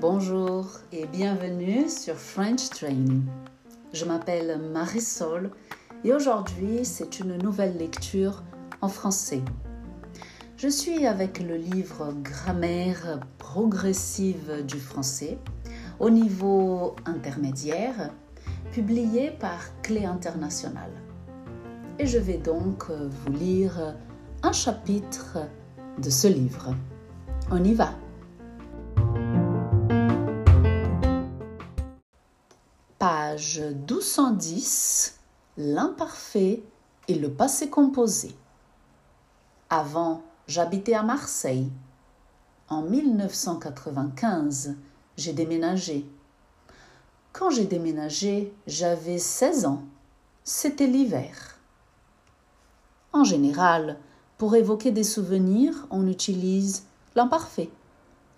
Bonjour et bienvenue sur French Training. Je m'appelle Marisol et aujourd'hui c'est une nouvelle lecture en français. Je suis avec le livre Grammaire progressive du français au niveau intermédiaire publié par Clé Internationale. Et je vais donc vous lire un chapitre de ce livre. On y va. Page 1210, l'imparfait et le passé composé. Avant, j'habitais à Marseille. En 1995, j'ai déménagé. Quand j'ai déménagé, j'avais 16 ans. C'était l'hiver. En général, pour évoquer des souvenirs, on utilise l'imparfait.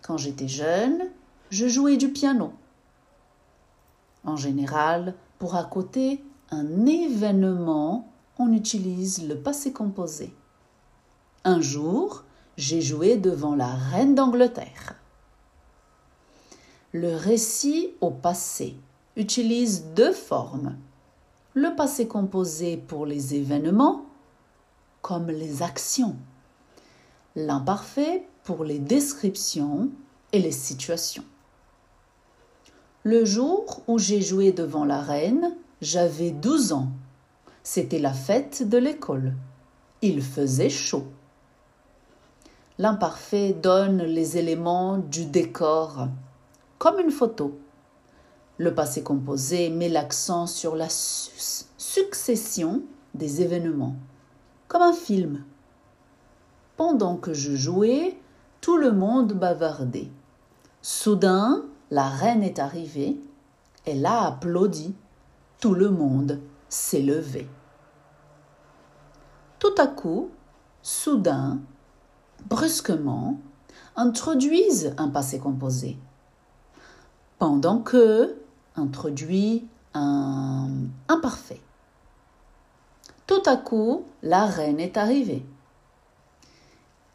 Quand j'étais jeune, je jouais du piano. En général, pour accoter un événement, on utilise le passé composé. Un jour, j'ai joué devant la reine d'Angleterre. Le récit au passé utilise deux formes. Le passé composé pour les événements, comme les actions. L'imparfait pour les descriptions et les situations. Le jour où j'ai joué devant la reine, j'avais 12 ans. C'était la fête de l'école. Il faisait chaud. L'imparfait donne les éléments du décor, comme une photo. Le passé composé met l'accent sur la su succession des événements, comme un film. Pendant que je jouais, tout le monde bavardait. Soudain, la reine est arrivée, elle a applaudi, tout le monde s'est levé. Tout à coup, soudain, brusquement, introduisent un passé composé. Pendant que introduit un imparfait. Tout à coup, la reine est arrivée.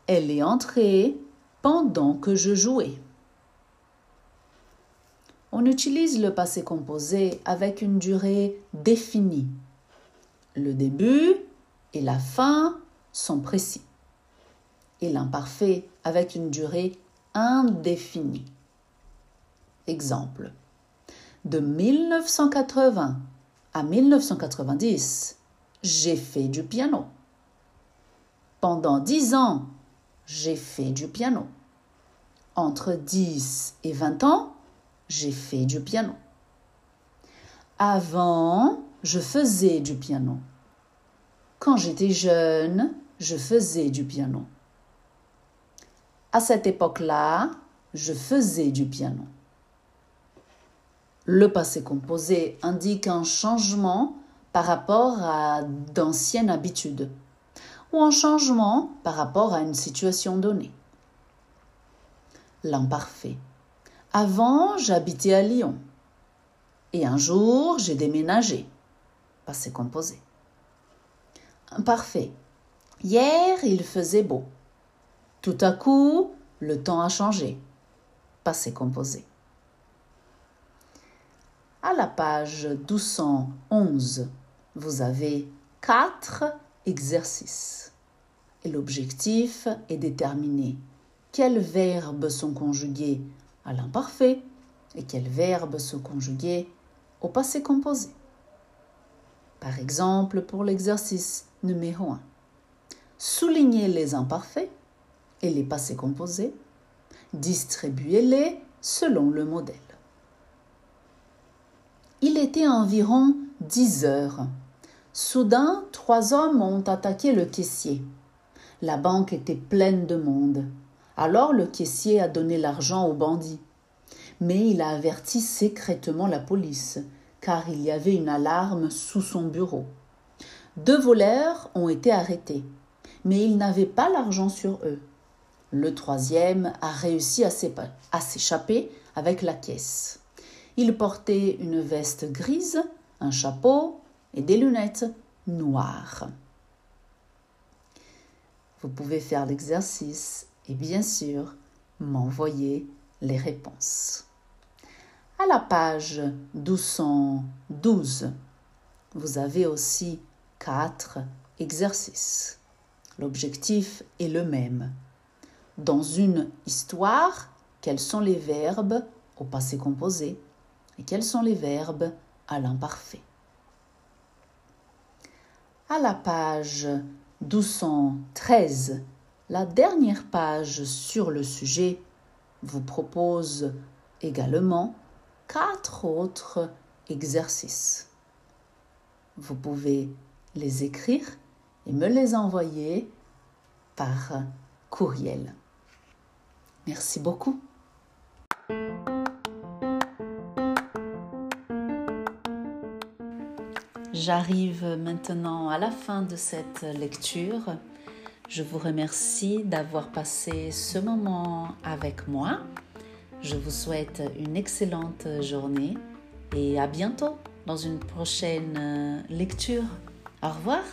Elle est entrée pendant que je jouais. On utilise le passé composé avec une durée définie. Le début et la fin sont précis. Et l'imparfait avec une durée indéfinie. Exemple. De 1980 à 1990, j'ai fait du piano. Pendant dix ans, j'ai fait du piano. Entre 10 et 20 ans, j'ai fait du piano. Avant, je faisais du piano. Quand j'étais jeune, je faisais du piano. À cette époque-là, je faisais du piano. Le passé composé indique un changement par rapport à d'anciennes habitudes ou un changement par rapport à une situation donnée. L'imparfait. Avant, j'habitais à Lyon. Et un jour, j'ai déménagé. Passé composé. Imparfait. Hier, il faisait beau. Tout à coup, le temps a changé. Passé composé. À la page 1211, vous avez quatre exercices. Et l'objectif est déterminer quels verbes sont conjugués à l'imparfait et quels verbes sont conjugués au passé composé? Par exemple, pour l'exercice numéro 1, soulignez les imparfaits et les passés composés, distribuez-les selon le modèle. Environ 10 heures. Soudain, trois hommes ont attaqué le caissier. La banque était pleine de monde. Alors le caissier a donné l'argent aux bandits. Mais il a averti secrètement la police, car il y avait une alarme sous son bureau. Deux voleurs ont été arrêtés, mais ils n'avaient pas l'argent sur eux. Le troisième a réussi à s'échapper avec la caisse. Il portait une veste grise, un chapeau et des lunettes noires. Vous pouvez faire l'exercice et bien sûr m'envoyer les réponses. À la page 1212, vous avez aussi quatre exercices. L'objectif est le même. Dans une histoire, quels sont les verbes au passé composé? Et quels sont les verbes à l'imparfait? À la page 1213, la dernière page sur le sujet vous propose également quatre autres exercices. Vous pouvez les écrire et me les envoyer par courriel. Merci beaucoup. J'arrive maintenant à la fin de cette lecture. Je vous remercie d'avoir passé ce moment avec moi. Je vous souhaite une excellente journée et à bientôt dans une prochaine lecture. Au revoir.